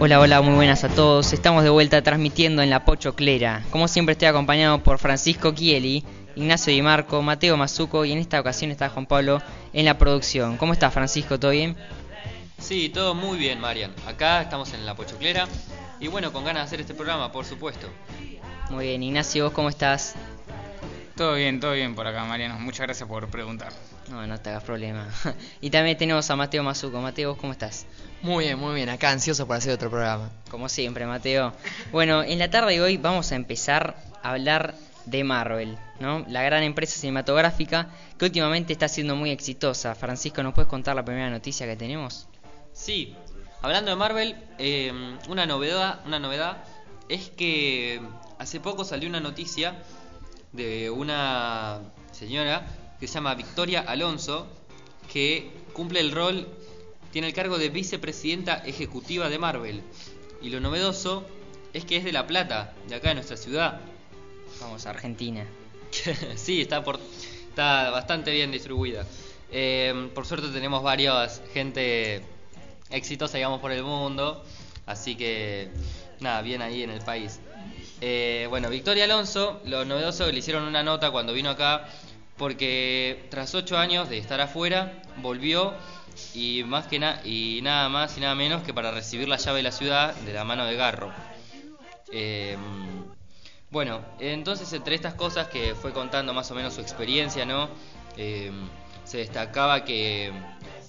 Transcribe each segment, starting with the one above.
Hola, hola, muy buenas a todos. Estamos de vuelta transmitiendo en la Pochoclera. Como siempre estoy acompañado por Francisco Chieli, Ignacio Di Marco, Mateo Mazuco y en esta ocasión está Juan Pablo en la producción. ¿Cómo estás, Francisco? ¿Todo bien? Sí, todo muy bien, Marian. Acá estamos en la Pochoclera y bueno, con ganas de hacer este programa, por supuesto. Muy bien, Ignacio, ¿vos cómo estás? Todo bien, todo bien por acá, Mariano. Muchas gracias por preguntar. No, no te hagas problema. y también tenemos a Mateo Mazuco. Mateo, ¿vos cómo estás? Muy bien, muy bien. Acá ansioso por hacer otro programa. Como siempre, Mateo. Bueno, en la tarde de hoy vamos a empezar a hablar de Marvel, ¿no? La gran empresa cinematográfica que últimamente está siendo muy exitosa. Francisco, ¿nos puedes contar la primera noticia que tenemos? Sí, hablando de Marvel, eh, una novedad, una novedad es que hace poco salió una noticia de una señora que se llama Victoria Alonso que cumple el rol, tiene el cargo de vicepresidenta ejecutiva de Marvel. Y lo novedoso es que es de La Plata, de acá de nuestra ciudad. Vamos a Argentina. sí, está por está bastante bien distribuida. Eh, por suerte tenemos varias gente exitosa, digamos, por el mundo. Así que, nada, bien ahí en el país. Eh, bueno, Victoria Alonso, lo novedoso le hicieron una nota cuando vino acá, porque tras ocho años de estar afuera, volvió y más que na y nada más y nada menos que para recibir la llave de la ciudad de la mano de Garro. Eh, bueno, entonces entre estas cosas que fue contando más o menos su experiencia, ¿no? Eh, se destacaba que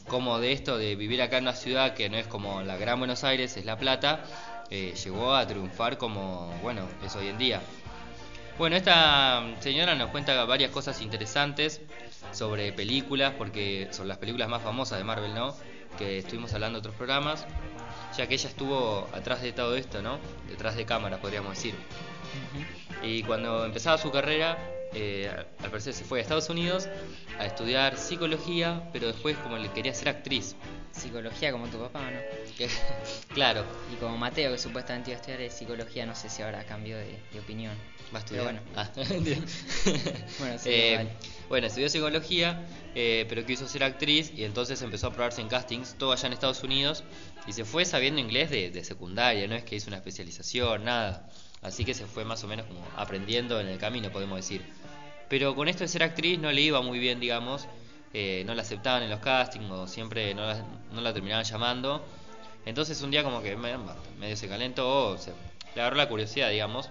como de esto de vivir acá en una ciudad que no es como la Gran Buenos Aires, es La Plata, eh, llegó a triunfar como, bueno, es hoy en día. Bueno, esta señora nos cuenta varias cosas interesantes sobre películas, porque son las películas más famosas de Marvel, ¿no? Que estuvimos hablando en otros programas, ya que ella estuvo atrás de todo esto, ¿no? Detrás de cámara, podríamos decir. Y cuando empezaba su carrera, eh, al parecer se fue a Estados Unidos a estudiar psicología, pero después como le quería ser actriz. Psicología como tu papá, ¿no? Claro, Y como Mateo, que supuestamente iba a estudiar de psicología, no sé si ahora cambió de, de opinión. va a estudiar. Pero bueno. Ah. Bueno, sí, Eh, bueno, estudió psicología, eh, pero quiso ser actriz y entonces empezó a probarse en castings, todo allá en Estados Unidos, y se fue sabiendo inglés de, de secundaria, no es que hizo una especialización, nada. Así que se fue más o menos como aprendiendo en el camino, podemos decir. Pero con esto de ser actriz no le iba muy bien, digamos, eh, no la aceptaban en los castings o siempre no la, no la terminaban llamando. Entonces un día como que me- medio se calentó, o se, le agarró la curiosidad, digamos,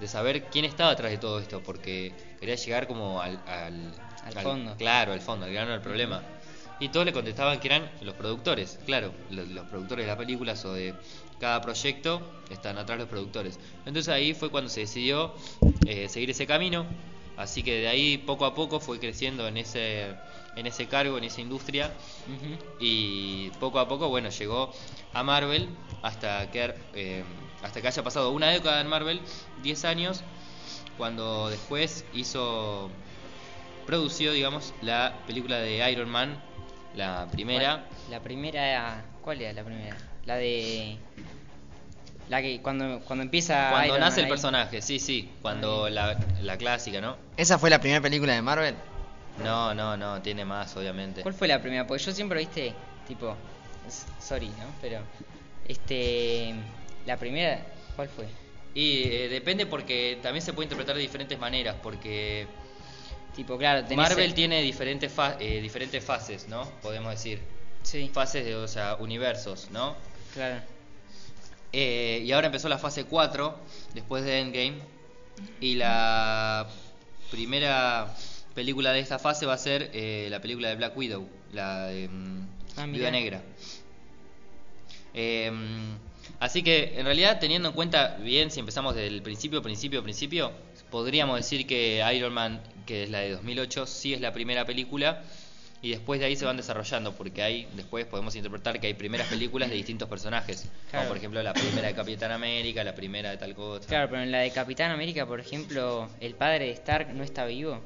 de saber quién estaba atrás de todo esto, porque quería llegar como al, al, Al fondo. Claro, al fondo, al grano del problema. Y todos le contestaban que eran los productores, claro, los, los productores de las películas o de cada proyecto están atrás los productores. Entonces ahí fue cuando se decidió eh, seguir ese camino, así que de ahí poco a poco fue creciendo en ese, en ese cargo, en esa industria, y poco a poco, bueno, llegó a Marvel hasta que, eh, hasta que haya pasado una década en Marvel, 10 años, cuando después hizo, produció, digamos, la película de Iron Man, la primera. La primera, ¿cuál era la primera? La de la que cuando cuando empieza Cuando Iron nace Man el ahí. personaje, sí, sí, cuando la, la clásica, ¿no? ¿Esa fue la primera película de Marvel? No, no, no, tiene más, obviamente. ¿Cuál fue la primera? Porque yo siempre viste tipo sorry, ¿no? Pero este la primera ¿cuál fue? Y eh, depende porque también se puede interpretar de diferentes maneras, porque Tipo, claro, tenés Marvel el- tiene diferentes, fa- eh, diferentes fases, ¿no? Podemos decir. Sí, Fases, de, o sea, universos, ¿no? Claro. Eh, y ahora empezó la fase 4, después de Endgame. Y la primera película de esta fase va a ser eh, la película de Black Widow, la de mm, Ah, Viuda. Negra. Eh, así que, en realidad, teniendo en cuenta bien, si empezamos desde el principio, principio, principio, podríamos decir que Iron Man, que es la de 2008, sí es la primera película. Y después de ahí se van desarrollando, porque ahí después podemos interpretar que hay primeras películas de distintos personajes. Claro. Como por ejemplo la primera de Capitán América, la primera de tal cosa. Claro, pero en la de Capitán América, por ejemplo, el padre de Stark no está vivo.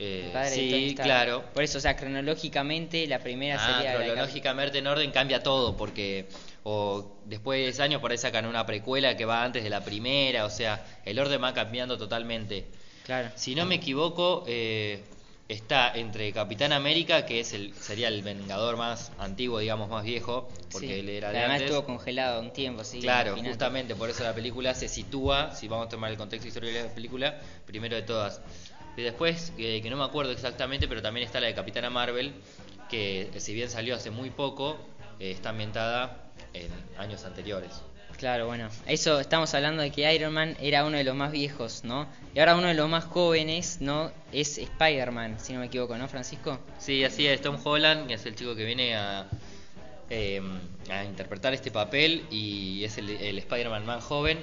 Eh, El padre de sí, Tony Stark. claro. Por eso, o sea, cronológicamente la primera Ah, sería de cronológicamente en orden cambia todo porque o después de 10 años por ahí sacan una precuela que va antes de la primera, o sea, el orden va cambiando totalmente. Claro. Si no me equivoco, eh, está entre Capitán América, que es el sería el vengador más antiguo, digamos, más viejo, porque Sí. él era de Además antes. estuvo congelado un tiempo, sí. Claro, justamente por eso la película se sitúa, si vamos a tomar el contexto histórico de la película, primero de todas. Y después, eh, que no me acuerdo exactamente, pero también está la de Capitana Marvel, que si bien salió hace muy poco, eh, está ambientada en años anteriores. Claro, bueno, eso estamos hablando de que Iron Man era uno de los más viejos, ¿no? Y ahora uno de los más jóvenes, ¿no? Es Spider-Man, si no me equivoco, ¿no, Francisco? Sí, así es, Tom Holland, que es el chico que viene a, eh, a interpretar este papel y es el, el Spider-Man más joven.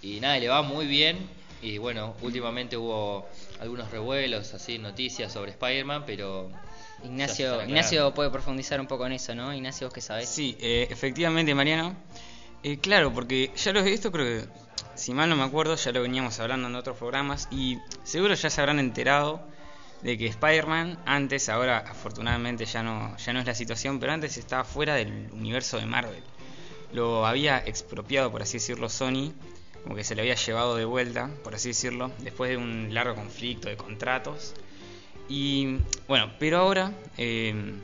Y nada, le va muy bien. Y bueno, últimamente hubo algunos revuelos, así, noticias sobre Spider-Man, pero... Ignacio, Ignacio puede profundizar un poco en eso, ¿no? Ignacio, ¿vos qué sabés? Sí, eh, efectivamente, Mariano. Eh, claro, porque ya lo esto creo que, si mal no me acuerdo, ya lo veníamos hablando en otros programas y seguro ya se habrán enterado de que Spider-Man antes, ahora afortunadamente ya no, ya no es la situación, pero antes estaba fuera del universo de Marvel. Lo había expropiado, por así decirlo, Sony, como que se lo había llevado de vuelta, por así decirlo, después de un largo conflicto de contratos. Y bueno, pero ahora, eh,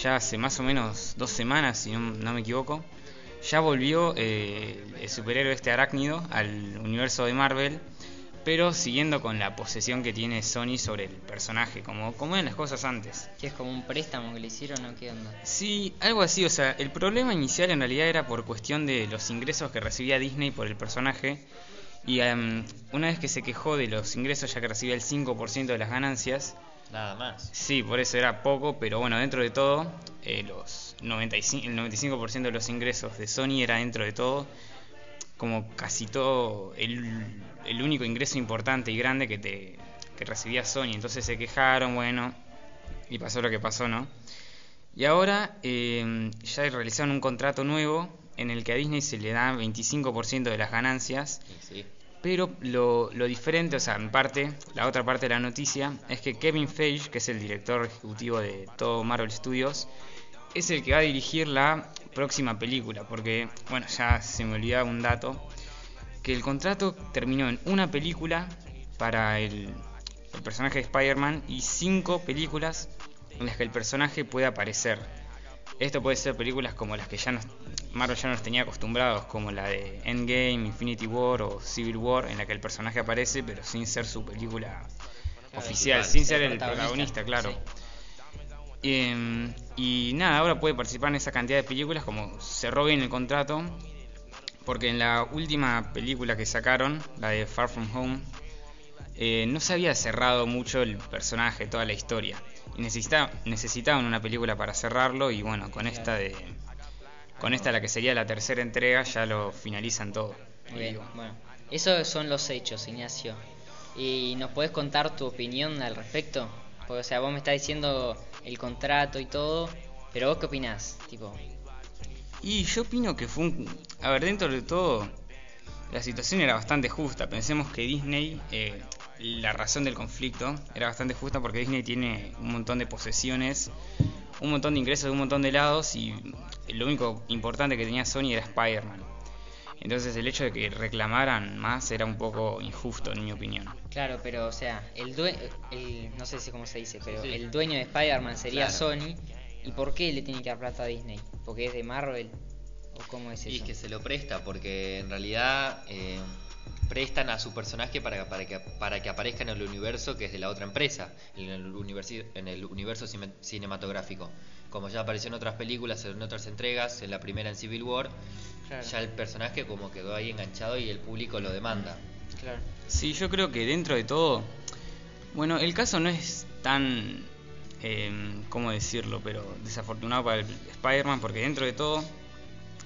ya hace más o menos dos semanas, si no me equivoco, ya volvió eh, el superhéroe este arácnido al universo de Marvel, pero siguiendo con la posesión que tiene Sony sobre el personaje, como, como eran las cosas antes. Que es como un préstamo que le hicieron, ¿no? ¿Qué onda? Sí, algo así, o sea, el problema inicial en realidad era por cuestión de los ingresos que recibía Disney por el personaje. Y em, una vez que se quejó de los ingresos, ya que recibía el 5% de las ganancias, Nada más. sí, por eso era poco, pero bueno, dentro de todo, eh, los 95, el 95% de los ingresos de Sony era dentro de todo, como casi todo, el, el único ingreso importante y grande que, te, que recibía Sony. Entonces se quejaron, bueno, y pasó lo que pasó, ¿no? Y ahora eh, ya realizaron un contrato nuevo en el que a Disney se le da 25% de las ganancias, Sí, sí. Pero lo, lo diferente, o sea, en parte, la otra parte de la noticia, es que Kevin Feige, que es el director ejecutivo de todo Marvel Studios, es el que va a dirigir la próxima película, porque, bueno, ya se me olvidaba un dato, que el contrato terminó en una película para el, el personaje de Spider-Man y cinco películas en las que el personaje puede aparecer. Esto puede ser películas como las que ya nos, Marvel ya nos tenía acostumbrados, como la de Endgame, Infinity War o Civil War, en la que el personaje aparece, pero sin ser su película oficial, sin ser ser el protagonista, protagonista, claro. sí. Eh, y nada, ahora puede participar en esa cantidad de películas, como cerró bien el contrato, porque en la última película que sacaron, la de Far From Home, eh, no se había cerrado mucho el personaje, toda la historia. Y necesita- necesitaban una película para cerrarlo y bueno, con esta de con esta la que sería la tercera entrega ya lo finalizan todo. Muy bien, bueno. Esos son los hechos, Ignacio. ¿Y nos podés contar tu opinión al respecto? Porque, o sea, vos me estás diciendo el contrato y todo, pero vos qué opinás? Tipo, Y yo opino que fue un... A ver, dentro de todo, la situación era bastante justa. Pensemos que Disney, eh, la razón del conflicto era bastante justa porque Disney tiene un montón de posesiones, un montón de ingresos de un montón de lados y lo único importante que tenía Sony era Spider-Man. Entonces el hecho de que reclamaran más era un poco injusto en mi opinión. claro, pero, o sea, el dueño, no sé si cómo se dice, pero Sí, sí. el dueño de Spider-Man sería Claro. Sony. ¿Y por qué le tiene que dar plata a Disney? ¿Porque es de Marvel? ¿O cómo es Y es eso? que se lo presta, porque en realidad eh, prestan a su personaje para, para, que, para que aparezca en el universo que es de la otra empresa, en el, universi- en el universo cine- cinematográfico. Como ya apareció en otras películas, en otras entregas, en la primera en Civil War, Claro. ya el personaje como quedó ahí enganchado y el público lo demanda. Claro. Sí, yo creo que dentro de todo, bueno, el caso no es tan, eh, ¿cómo decirlo? Pero desafortunado para el Spider-Man porque dentro de todo,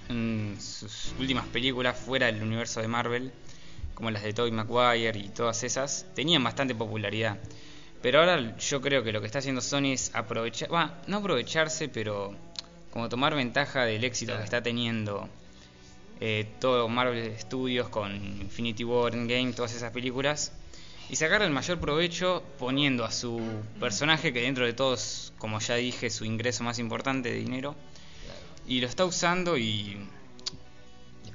en sus últimas películas fuera del universo de Marvel, como las de Tobey Maguire y todas esas, tenían bastante popularidad. Pero ahora yo creo que lo que está haciendo Sony es aprovechar, bueno, no aprovecharse, pero como tomar ventaja del éxito Claro. que está teniendo eh, todo Marvel Studios con Infinity War, Endgame, todas esas películas y sacar el mayor provecho poniendo a su personaje, que dentro de todos, como ya dije, su ingreso más importante de dinero, y lo está usando y...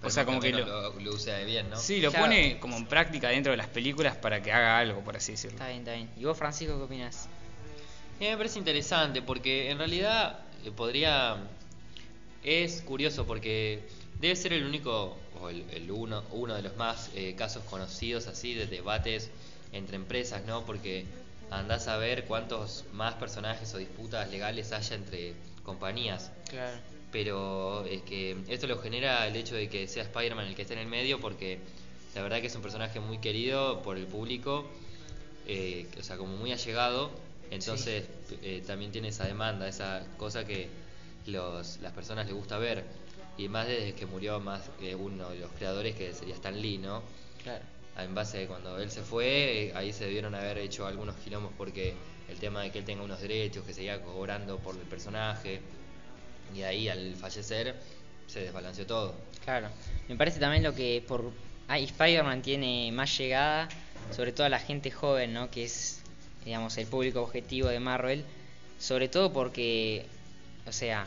O sea, como que lo, lo- lo use bien, ¿no? Sí, lo Claro. pone como en práctica dentro de las películas para que haga algo, por así decirlo. Está bien, está bien. ¿Y vos, Francisco, qué opinas? Mí me parece interesante porque en realidad eh, podría... Es curioso porque debe ser el único, o el, el uno, uno de los más eh, casos conocidos así de debates entre empresas, ¿no? Porque andás a ver cuántos más personajes o disputas legales haya entre compañías. Claro. Pero es que esto lo genera el hecho de que sea Spider-Man el que esté en el medio porque la verdad que es un personaje muy querido por el público, eh, o sea, como muy allegado, entonces eh, también tiene esa demanda, esa cosa que los, las personas les gusta ver. Y más desde que murió más eh, uno de los creadores que sería Stan Lee, ¿no? Claro. En base a cuando él se fue, eh, ahí se debieron haber hecho algunos quilombos porque el tema de que él tenga unos derechos, que seguía cobrando por el personaje, y ahí al fallecer se desbalanceó todo. Claro. Me parece también lo que por Spider-Man tiene más llegada, sobre todo a la gente joven, ¿no? Que es, digamos, el público objetivo de Marvel. Sobre todo porque, o sea,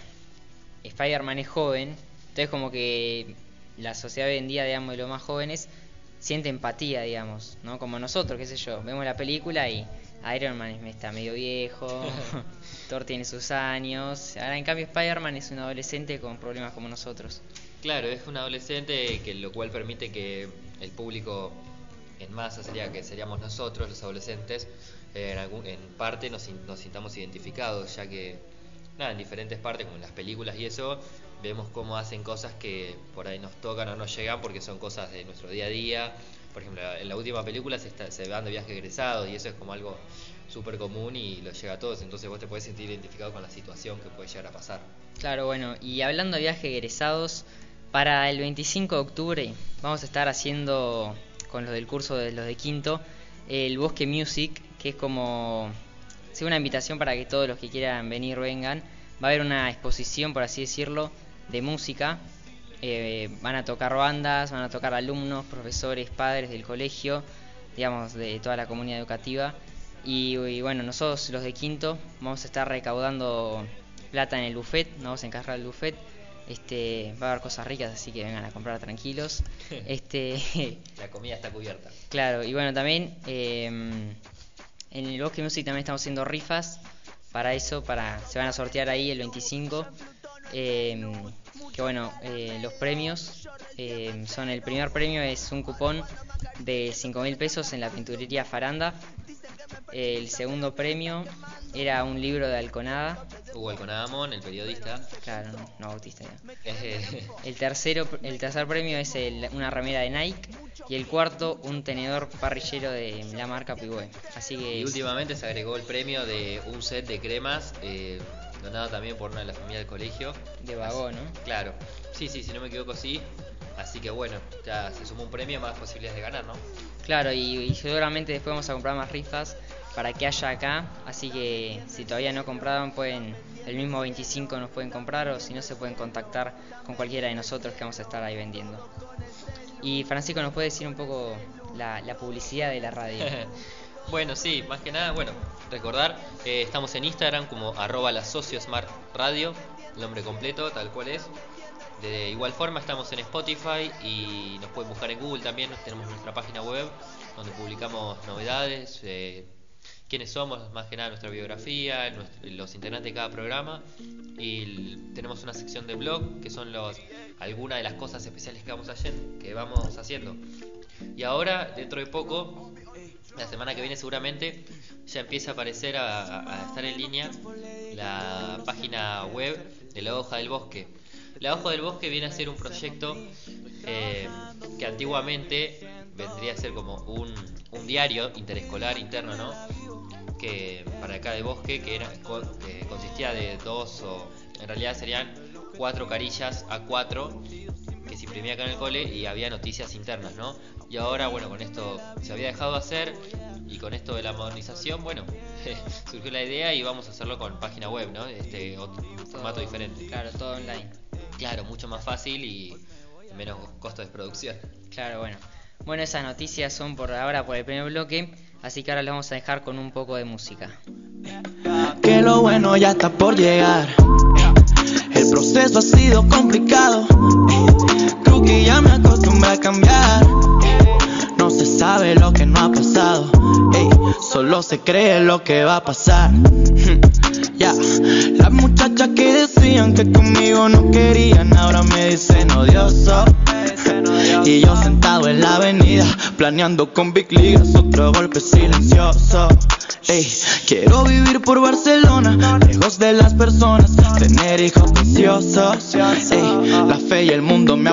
Spider-Man es joven, entonces como que la sociedad hoy en día, digamos, de los más jóvenes, siente empatía, digamos, ¿no? Como nosotros, qué sé yo, vemos la película y Iron Man está medio viejo, Thor tiene sus años, ahora en cambio Spider-Man es un adolescente con problemas como nosotros. Claro, es un adolescente, que lo cual permite que el público en masa sería que seríamos nosotros, los adolescentes, eh, en, algún, en parte nos, sin- nos sintamos identificados, ya que nada, en diferentes partes, como en las películas y eso, vemos cómo hacen cosas que por ahí nos tocan o nos llegan porque son cosas de nuestro día a día. Por ejemplo, en la última película se, está- se van de viaje egresados y eso es como algo súper común y lo llega a todos, entonces vos te puedes sentir identificado con la situación que puede llegar a pasar. Claro, bueno, y hablando de viajes egresados, para el 25 de octubre vamos a estar haciendo con los del curso de los de quinto el Bosque Music, que es como sí, una invitación para que todos los que quieran venir vengan. Va a haber una exposición, por así decirlo, de música. Eh, van a tocar bandas, van a tocar alumnos, profesores, padres del colegio, digamos, de toda la comunidad educativa. Y, y bueno, nosotros los de quinto vamos a estar recaudando plata en el buffet, nos vamos a encargar del buffet. Este, va a haber cosas ricas, así que vengan a comprar tranquilos. Este, La comida está cubierta. claro, y bueno, también eh, en el Bosque Music también estamos haciendo rifas para eso, para se van a sortear ahí el 25. eh, que bueno, eh, los premios eh, son el primer premio es un cupón de 5 mil pesos en la pinturería Faranda. El segundo premio era un libro de Alconada. Hugo Alconadamón, el periodista. Claro, no, no Bautista ya. El tercero, el tercer premio es el- una remera de Nike y el cuarto un tenedor parrillero de la marca Pigüe. Así que y últimamente se agregó el premio de un set de cremas, eh, donado también por una de las familias del colegio. de vagón, ¿no? Claro, sí, sí, si no me equivoco, sí. Así que bueno, ya se sumó un premio, más posibilidades de ganar, ¿no? Claro, y, y seguramente después vamos a comprar más rifas para que haya acá. Así que si todavía no compraban, pueden el mismo 25 nos pueden comprar o si no se pueden contactar con cualquiera de nosotros que vamos a estar ahí vendiendo. Y Francisco nos puede decir un poco la, la publicidad de la radio. bueno, sí, más que nada, bueno, recordar, eh, estamos en Instagram como arroba la socio smart radio, nombre completo, tal cual es. De igual forma estamos en Spotify y nos pueden buscar en Google también, tenemos nuestra página web donde publicamos novedades, eh, quiénes somos, más que nada nuestra biografía, los integrantes de cada programa y tenemos una sección de blog que son los algunas de las cosas especiales que vamos que vamos haciendo. Y ahora, dentro de poco, la semana que viene seguramente ya empieza a aparecer a, estar en línea la página web de la hoja del bosque. La hoja del bosque viene a ser un proyecto eh, que antiguamente vendría a ser como un, un diario interescolar interno, ¿no? Que para acá de bosque, que era, que consistía de dos o en realidad serían cuatro carillas a cuatro imprimía acá en el cole y había noticias internas, ¿no? Y ahora, bueno, con esto se había dejado de hacer y con esto de la modernización, bueno, surgió la idea y vamos a hacerlo con página web, ¿no? Este otro formato diferente. Claro, todo online. Claro, mucho más fácil y menos costo de producción. Claro, bueno. Bueno, esas noticias son por ahora por el primer bloque. Así que ahora les vamos a dejar con un poco de música. que lo bueno ya está por llegar. El proceso ha sido complicado. Que ya me acostumbré a cambiar. No se sabe lo que no ha pasado. Ey, solo se cree lo que va a pasar. Ya, las muchachas que decían que conmigo no querían, ahora me dicen odioso. Y yo sentado en la avenida, planeando con Big Ligas otro golpe silencioso. Ey, quiero vivir por Barcelona, lejos de las personas, tener hijos preciosos. Ey, la fe y el mundo me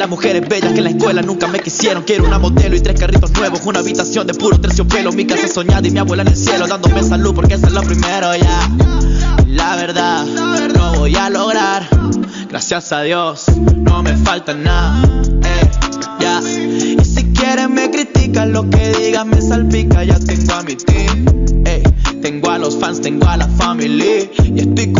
las mujeres bellas que en la escuela nunca me quisieron. Quiero una modelo y tres carritos nuevos, una habitación de puro terciopelo. Mi casa soñada y mi abuela en el cielo dándome salud porque eso es lo primero ya. La verdad, lo voy a lograr. Gracias a Dios, no me falta nada. ey, ya. Y si quieren me critican, lo que digan me salpica. Ya tengo a mi team, ey. tengo a los fans, tengo a la family. Y estoy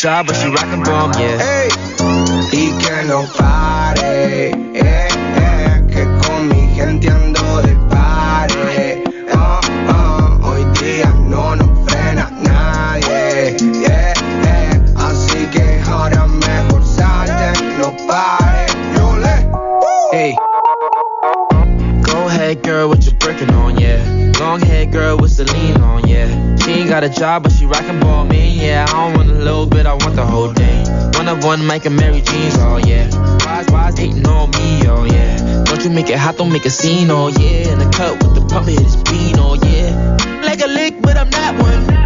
job, but Long hair girl with Celine on, yeah. She ain't got a job, but she rockin' ball me, yeah. I don't want a little bit, I want the whole thing. One of one, Mike and Mary Jeans, oh yeah. Why's, why's hating on me, oh yeah. Don't you make it hot, don't make a scene, oh yeah. In the cut with the pump, hit his bean, oh yeah. Like a lick, but I'm not one.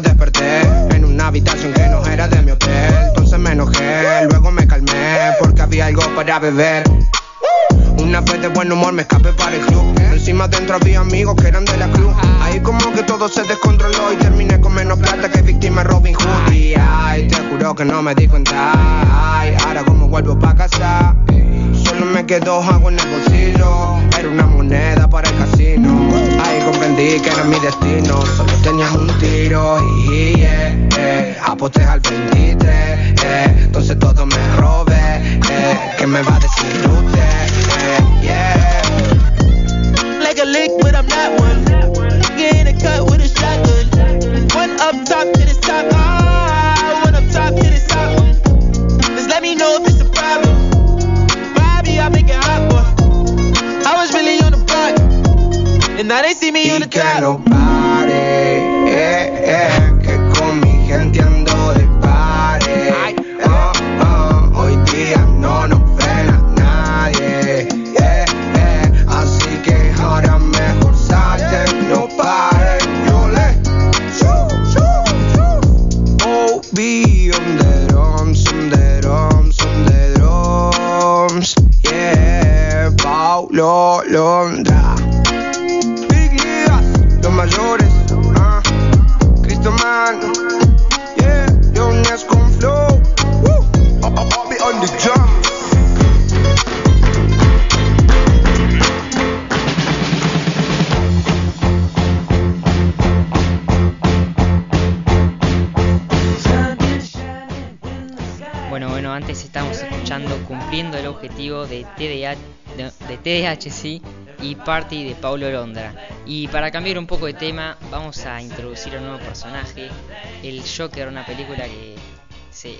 Desperté en una habitación que no era de mi hotel. Entonces me enojé, luego me calmé porque había algo para beber. Una vez de buen humor me escapé para el club. Encima dentro había amigos que eran de la cruz. Ahí como que todo se descontroló y terminé con menos plata que víctima Robin Hood. Y ay, te juro que no me di cuenta. Ay, ahora como vuelvo pa' casa. Solo me quedó algo en el bolsillo. Era una moneda para el casino. Comprendí que era mi destino. Solo tenías un tiro y yeah, eh, aposté al 23. Eh, entonces todo me robé. Eh, ¿Qué me va a decir usted? Eh, yeah. Now y. Que lo pare, eh, eh, que con mi gente ando de pare. Oh, oh, hoy día no nos ven a nadie. Eh, eh, así que ahora mejor salte, no pare. Yo le choo, oh, on the drums, on the drums, on the drums. Yeah, Paulo Londra. De TDH, de, y Party de Paulo Londra. Y para cambiar un poco de tema, vamos a introducir a un nuevo personaje, el Joker, una película que...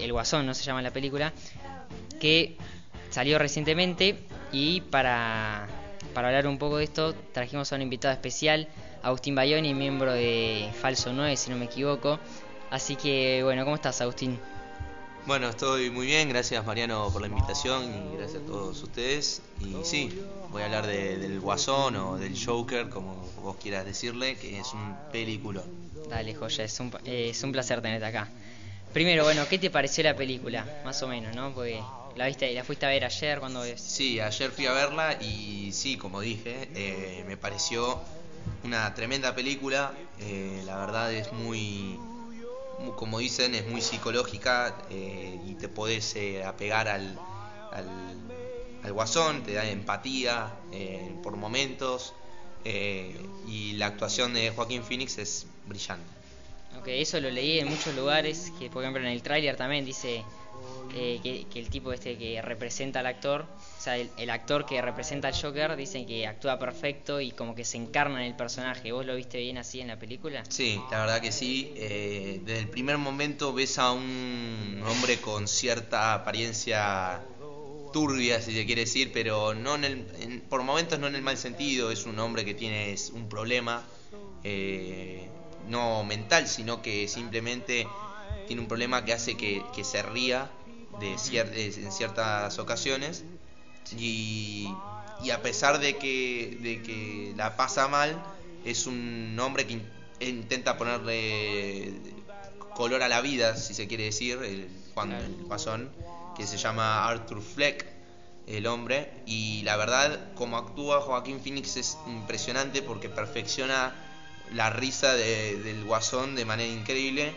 el Guasón, no se llama la película, que salió recientemente y para, para hablar un poco de esto trajimos a un invitado especial, Agustín Bayoni, miembro de Falso 9, si no me equivoco. Así que, bueno, ¿cómo estás, Agustín? Bueno, estoy muy bien, gracias Mariano por la invitación y gracias a todos ustedes. Y sí, voy a hablar de- del Guasón o del Joker, como vos quieras decirle, que es un película. Dale, joya, es un, eh, es un placer tenerte acá. Primero, bueno, ¿qué te pareció la película? Más o menos, ¿no? Porque la viste, la fuiste a ver ayer cuando Sí, ayer fui a verla y sí, como dije, eh, me pareció una tremenda película. eh, la verdad es muy, mu- como dicen, es muy psicológica eh, y te podés eh, apegar al, al, al guasón, te da empatía eh, por momentos y la actuación de Joaquín Phoenix es brillante. Ok, eso lo leí en muchos lugares, que por ejemplo en el tráiler también dice eh, que, el tipo este que representa al actor, o sea, el, actor que representa al Joker, dicen que actúa perfecto y como que se encarna en el personaje. ¿Vos lo viste bien así en la película? Sí, la verdad que sí. eh, desde el primer momento ves a un hombre con cierta apariencia turbia, si se quiere decir, pero no en el, por momentos no en el mal sentido. Es un hombre que tiene un problema, eh, no mental, sino que simplemente tiene un problema que hace que, que se ría de cier- en ciertas ocasiones. Y, y a pesar de que, de que la pasa mal, es un hombre que in- intenta ponerle color a la vida, si se quiere decir, el, Juan, el Guasón, que se llama Arthur Fleck, el hombre, y la verdad, como actúa Joaquín Phoenix es impresionante porque perfecciona la risa de- del Guasón de manera increíble,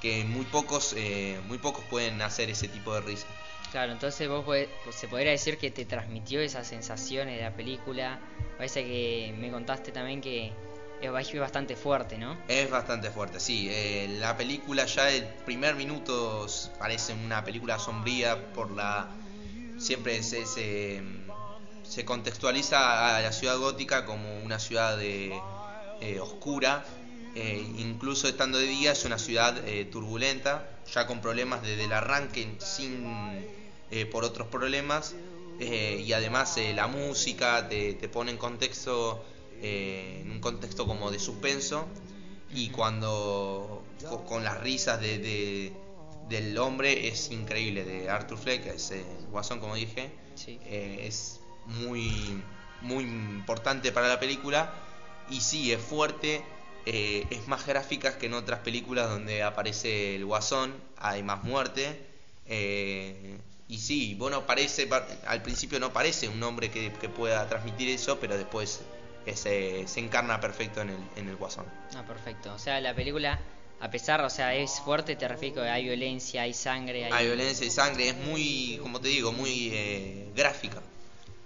que muy pocos, eh, muy pocos pueden hacer ese tipo de risa. Claro, entonces vos podés- pues, se podría decir que te transmitió esas sensaciones de la película. Parece que me contaste también que es ba- es bastante fuerte, ¿no? Es bastante fuerte, sí. Eh, la película ya el primer minuto parece una película sombría por la... Siempre se, se, se contextualiza a la ciudad gótica como una ciudad de, eh, oscura. Eh, incluso estando de día es una ciudad eh, turbulenta, ya con problemas desde el arranque sin eh, por otros problemas. eh, y además la música te, te pone en contexto en un contexto como de suspenso. Y cuando co- con, las risas de, de- del hombre es increíble de Arthur Fleck es Guasón como dije. Es muy muy importante para la película. Y sí es fuerte eh, es más gráfica que en otras películas donde aparece el Guasón hay más muerte eh, y sí, bueno, parece, pa- al principio no parece un hombre que, que pueda transmitir eso, pero después eh, se, encarna perfecto en el, en el guasón. Ah, perfecto. O sea, la película, a pesar, o sea, es fuerte, te refiero hay violencia, hay sangre, hay... Hay violencia y sangre, es muy, como te digo, muy eh, gráfica.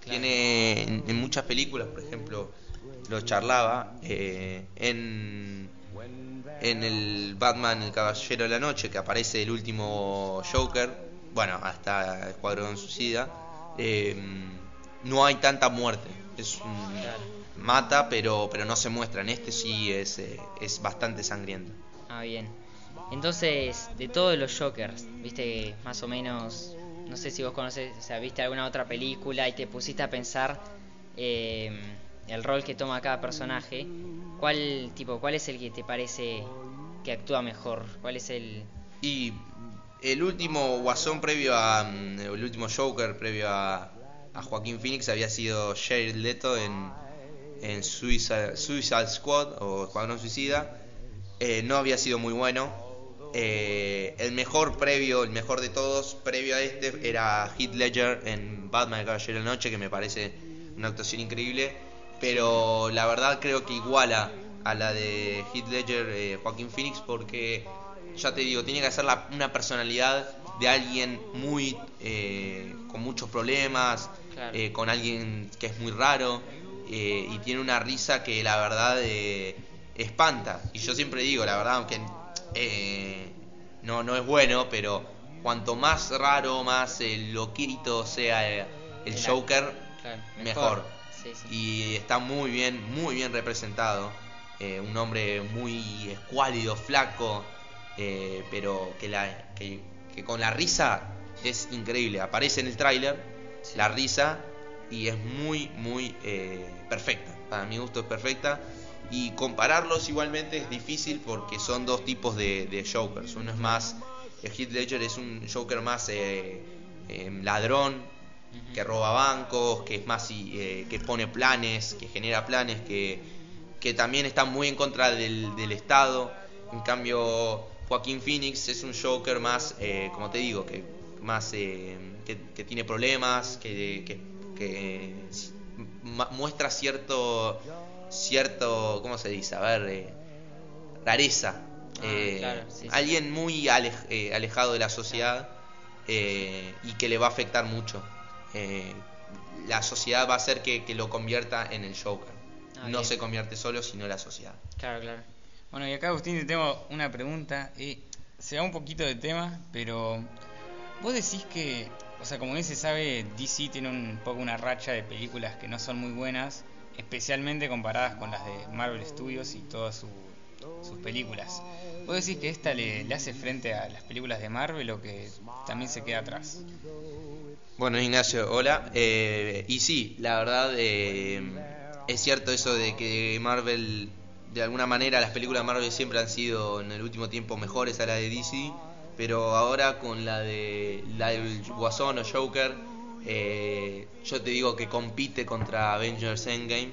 Tiene en, en muchas películas, por ejemplo, lo charlaba, eh, en, en el Batman, el Caballero de la Noche, que aparece el último Joker, bueno, hasta Escuadrón Suicida, eh, no hay tanta muerte. Es un- mata, pero, pero no se muestra. En este sí es, eh, es bastante sangriento. Ah, bien. Entonces, de todos los Jokers, viste, más o menos, no sé si vos conoces, o sea, viste alguna otra película y te pusiste a pensar eh, el rol que toma cada personaje, ¿cuál tipo, cuál es el que te parece que actúa mejor? ¿Cuál es el Y el último Guasón previo a. mm, El último Joker previo a, Joaquín Phoenix había sido Jared Leto en, en Suicide, Squad o Escuadrón Suicida. Eh, no había sido muy bueno. Eh, el mejor previo, el mejor de todos, previo a este, era Heath Ledger en Batman el Caballero de la Noche, que me parece una actuación increíble, pero la verdad creo que iguala a la de Heath Ledger, eh, Joaquín Phoenix, porque ya te digo, tiene que ser la- una personalidad de alguien muy eh, con muchos problemas, Claro. eh, con alguien que es muy raro eh, y tiene una risa que la verdad eh, espanta. Y yo siempre digo, la verdad, aunque no, no es bueno, pero cuanto más raro, más loquito sea el El Joker, Claro, mejor. Sí, sí. Y está muy bien, muy bien representado. Eh, un hombre muy escuálido, flaco, eh, pero que, la, que, que con la risa es increíble. Aparece en el tráiler la risa y es muy, muy eh, perfecta. Para mi gusto es perfecta. Y compararlos igualmente es difícil porque son dos tipos de, de Jokers. Uno es más, el Heath Ledger es un Joker más eh, que roba bancos, que es más y, eh, que pone planes, que genera planes, que, que también está muy en contra del, del Estado. En cambio, Joaquín Phoenix es un Joker más, eh, como te digo, que más eh, que, que tiene problemas, que, que, muestra cierto cierto, ¿cómo se dice? A ver, eh, rareza. Eh, claro, sí, sí. Alguien muy alej- eh, alejado de la sociedad y que le va a afectar mucho. Eh, la sociedad va a hacer que, que lo convierta en el Joker. Ah, no bien. se convierte solo, sino la sociedad. Claro, claro. Bueno, y acá Agustín te tengo una pregunta. eh, se va un poquito de tema, pero vos decís que, o sea, como bien se sabe, DC tiene un poco una racha de películas que no son muy buenas, especialmente comparadas con las de Marvel Studios y todas su- sus películas. ¿Vos decís que esta le, hace frente a las películas de Marvel o que también se queda atrás? Bueno, Ignacio, hola. Eh, y sí, la verdad eh, es cierto eso de que Marvel, de alguna manera, las películas de Marvel siempre han sido en el último tiempo mejores a la de DC, pero ahora con la de la del Guasón o Joker, eh, yo te digo que compite contra Avengers Endgame.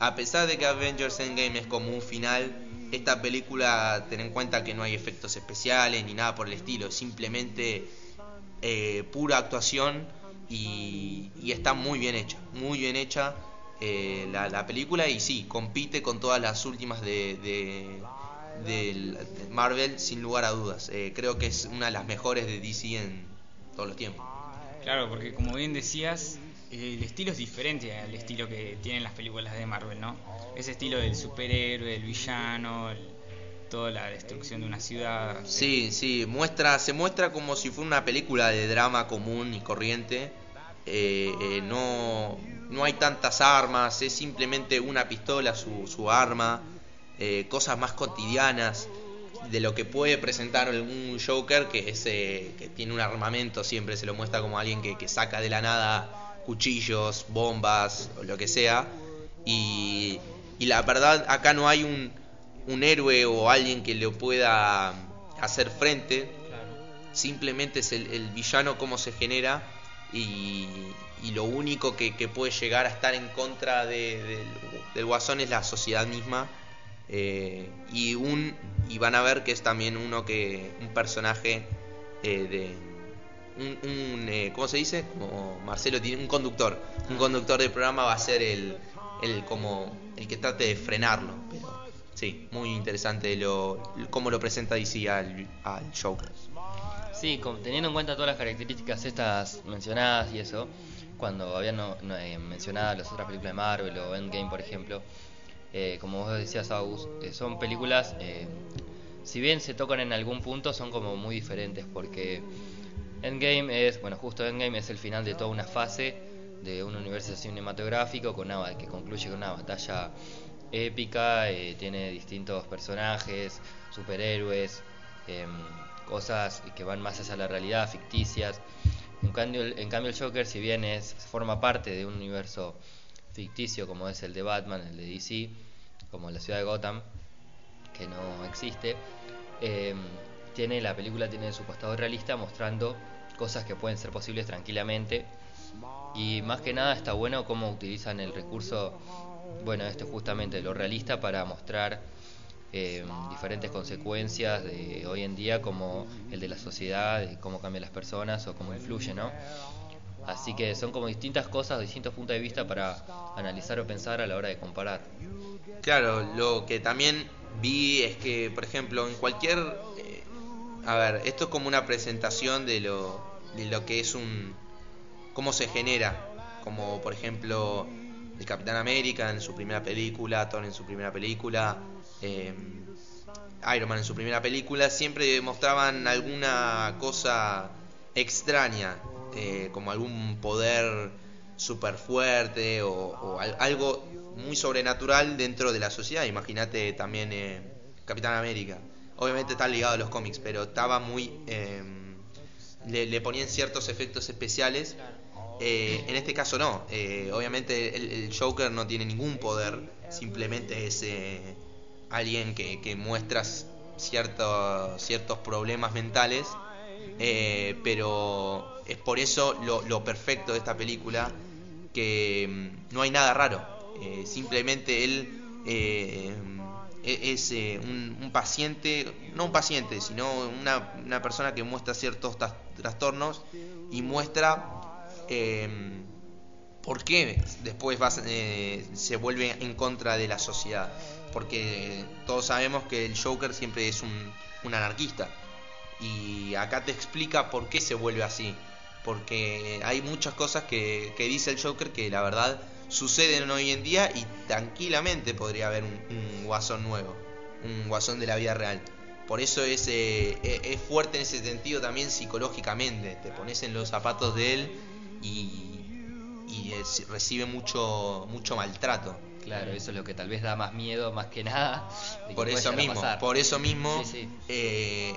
A pesar de que Avengers Endgame es como un final, esta película, ten en cuenta que no hay efectos especiales ni nada por el estilo, simplemente eh, pura actuación y, está muy bien hecha, muy bien hecha eh, la, la película y sí, compite con todas las últimas de, de, Marvel sin lugar a dudas. Eh, creo que es una de las mejores de DC en todos los tiempos. Claro, porque como bien decías, el estilo es diferente al estilo que tienen las películas de Marvel, ¿no? Ese estilo del superhéroe, el villano, toda la destrucción de una ciudad. Sí, sí, muestra, se muestra como si fuera una película de drama común y corriente. Eh, eh, no, no hay tantas armas, es simplemente una pistola, su, su arma, eh, cosas más cotidianas de lo que puede presentar un Joker que es que tiene un armamento, siempre se lo muestra como alguien que saca de la nada cuchillos, bombas o lo que sea. Y, y la verdad, acá no hay un, un héroe o alguien que le pueda hacer frente. Simplemente es el, villano cómo se genera y, y lo único que, puede llegar a estar en contra de- del, del guasón es la sociedad misma. Eh, y un y van a ver que es también uno que un personaje eh, de un, eh, ¿cómo se dice? Como Marcelo tiene un conductor, un conductor del programa va a ser el, el como el que trate de frenarlo, pero sí, muy interesante lo cómo lo presenta DC al, al Joker. Sí, con- teniendo en cuenta todas las características estas mencionadas y eso, cuando habían no, no, eh, mencionado las otras películas de Marvel o Endgame, por ejemplo, eh, como vos decías, August, eh, son películas, eh, si bien se tocan en algún punto, son como muy diferentes, porque Endgame es, bueno, justo Endgame es el final de toda una fase de un universo cinematográfico con una, que concluye con una batalla épica, eh, tiene distintos personajes, superhéroes, em, cosas que van más hacia la realidad, ficticias. En cambio, en cambio el Joker, si bien es forma parte de un universo ficticio como es el de Batman, el de DC, como la ciudad de Gotham, que no existe, eh, tiene la película tiene su costado realista mostrando cosas que pueden ser posibles tranquilamente y más que nada está bueno cómo utilizan el recurso bueno esto justamente lo realista para mostrar eh, diferentes consecuencias de hoy en día como el de la sociedad de cómo cambian las personas o cómo influye no Así que son como distintas cosas, distintos puntos de vista para analizar o pensar a la hora de comparar. Claro, lo que también vi es que, por ejemplo, en cualquier... a ver, esto es como una presentación de lo, de lo que es un... cómo se genera. Como, por ejemplo, el Capitán América en su primera película, Thor en su primera película, eh, Iron Man en su primera película, siempre mostraban alguna cosa extraña, eh, como algún poder super fuerte o, o al- algo muy sobrenatural dentro de la sociedad. Imagínate también eh, Capitán América. Obviamente está ligado a los cómics, pero estaba muy... eh, le, le ponían ciertos efectos especiales. Eh, en este caso no. Eh, obviamente el, el Joker no tiene ningún poder. Simplemente es alguien que, que muestra ciertos, ciertos problemas mentales. Eh, pero es por eso lo, lo perfecto de esta película. Que mm, no hay nada raro. Simplemente él es eh, un, un paciente, no un paciente, sino una, una persona que muestra ciertos trastornos y muestra eh, por qué después vas- eh, se vuelve en contra de la sociedad. Porque todos sabemos que el Joker siempre es un, un anarquista. Y acá te explica por qué se vuelve así. Porque hay muchas cosas que, que dice el Joker que la verdad suceden hoy en día y tranquilamente podría haber un, un guasón nuevo, un guasón de la vida real. Por eso es, eh, e- es fuerte en ese sentido también psicológicamente. Te pones en los zapatos de él y, y es- recibe mucho, mucho maltrato. Claro, eso es lo que tal vez da más miedo, más que nada. que Por eso mismo, por eso mismo Sí, sí. eh,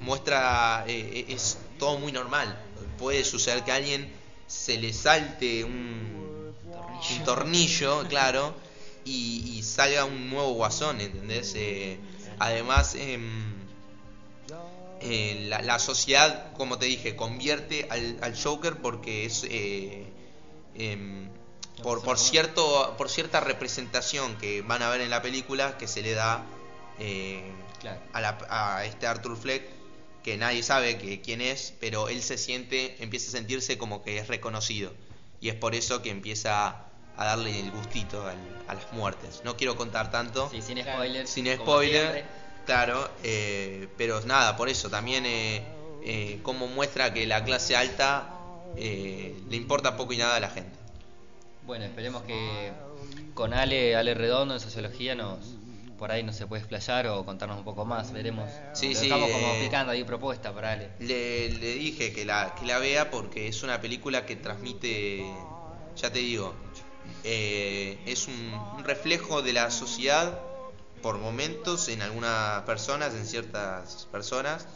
muestra, eh, es todo muy normal. Puede suceder que a alguien se le salte un un tornillo claro, y, y salga un nuevo guasón, ¿entendés? Eh, además, em, eh, la, la sociedad, como te dije, convierte al, al Joker porque es... eh, em, por, por cierto por cierta representación que van a ver en la película que se le da a, la- a este Arthur Fleck que nadie sabe que quién es pero él se siente empieza a sentirse como que es reconocido. Y es por eso que empieza a darle el gustito al- a las muertes no quiero contar tanto Sí, sin spoilers. sin spoiler claro eh, pero nada por eso también eh, eh, como muestra que la clase alta eh, le importa poco y nada a la gente Bueno, esperemos que con Ale, Ale Redondo en sociología nos por ahí no se puede explayar o contarnos un poco más, veremos. Sí, Lo sí, Estamos como eh, picando ahí propuesta para Ale. Le, le dije que la, que la vea porque es una película que transmite, ya te digo, eh, es un, un reflejo de la sociedad por momentos en algunas personas, en ciertas personas,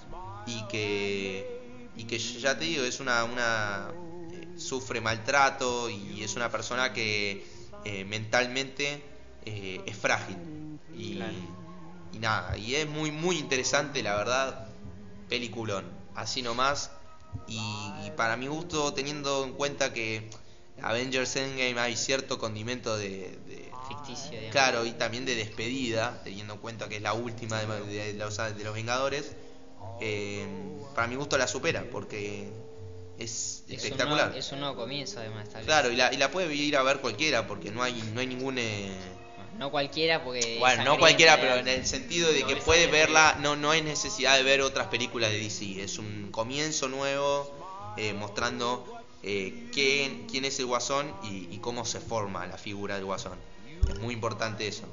y que, y que ya te digo, es una, una eh, sufre maltrato y es una persona que eh, mentalmente es frágil. Y, y nada, y es muy, muy interesante, la verdad, peliculón, así nomás. Y, y para mi gusto, teniendo en cuenta que Avengers Endgame hay cierto condimento de, de- Ficticio, digamos. claro, y también de despedida, teniendo en cuenta que es la última de, de los, de los Vengadores, eh, para mi gusto la supera, porque es espectacular. es un nuevo comienzo, además. tal vez. Claro, y la, y la puede ir a ver cualquiera, porque no hay, no hay ningún... eh, No cualquiera, porque. bueno, no cualquiera, pero en el sentido de que puede verla, no, no hay necesidad de ver otras películas de DC. Es un comienzo nuevo eh, mostrando eh, quién, quién es el Guasón y, y cómo se forma la figura del Guasón. Es muy importante eso.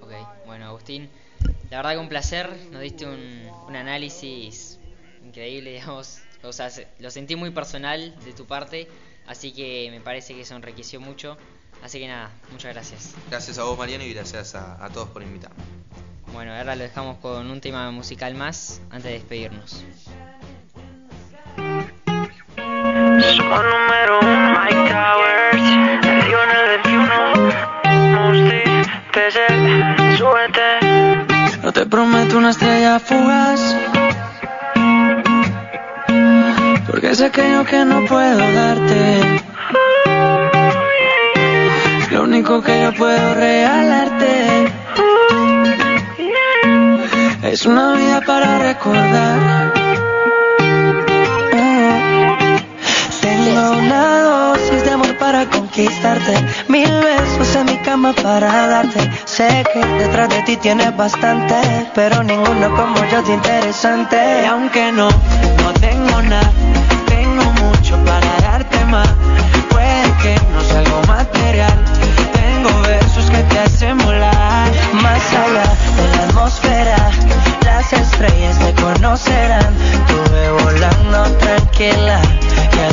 Ok, bueno, Agustín, la verdad que un placer. Nos diste un, un análisis increíble, digamos. O sea, se- lo sentí muy personal de tu parte, así que me parece que eso enriqueció mucho. Así que nada, muchas gracias. Gracias a vos, Mariano, y gracias a, a todos por invitarme. Bueno, ahora lo dejamos con un tema musical más antes de despedirnos. Somos número uno, Mike Towers, el Río en el 21, Musti, TZ, súbete. No te prometo una estrella fugaz. Porque sé que yo que no puedo darte. Lo único que yo puedo regalarte es una vida para recordar. Tengo una dosis de amor para conquistarte. Mil besos en mi cama para darte. Sé que detrás de ti tienes bastante, pero ninguno como yo de interesante. Y aunque no, no tengo nada,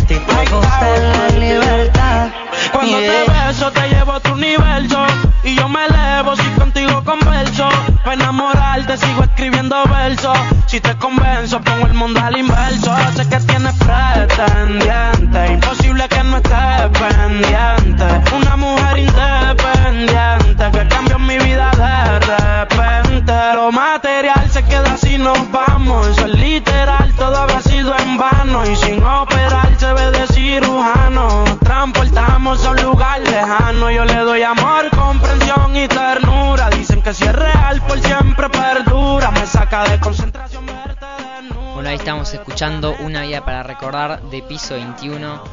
te gusta escuchando Una vida para recordar de piso 21.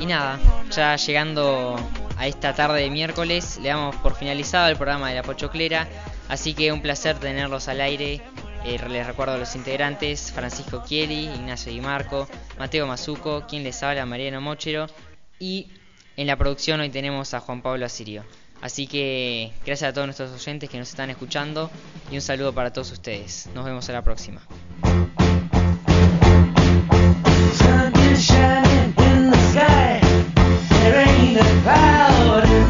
Y nada, ya llegando a esta tarde de miércoles, le damos por finalizado el programa de La Pochoclera. Así que un placer tenerlos al aire. Eh, les recuerdo a los integrantes: Francisco Chieli, Ignacio Di Marco, Mateo Mazuco, quien les habla, Mariano Mochero. Y en la producción hoy tenemos a Juan Pablo Asirio. Así que gracias a todos nuestros oyentes que nos están escuchando y un saludo para todos ustedes. Nos vemos a la próxima. Shining in the sky. There ain't a cloud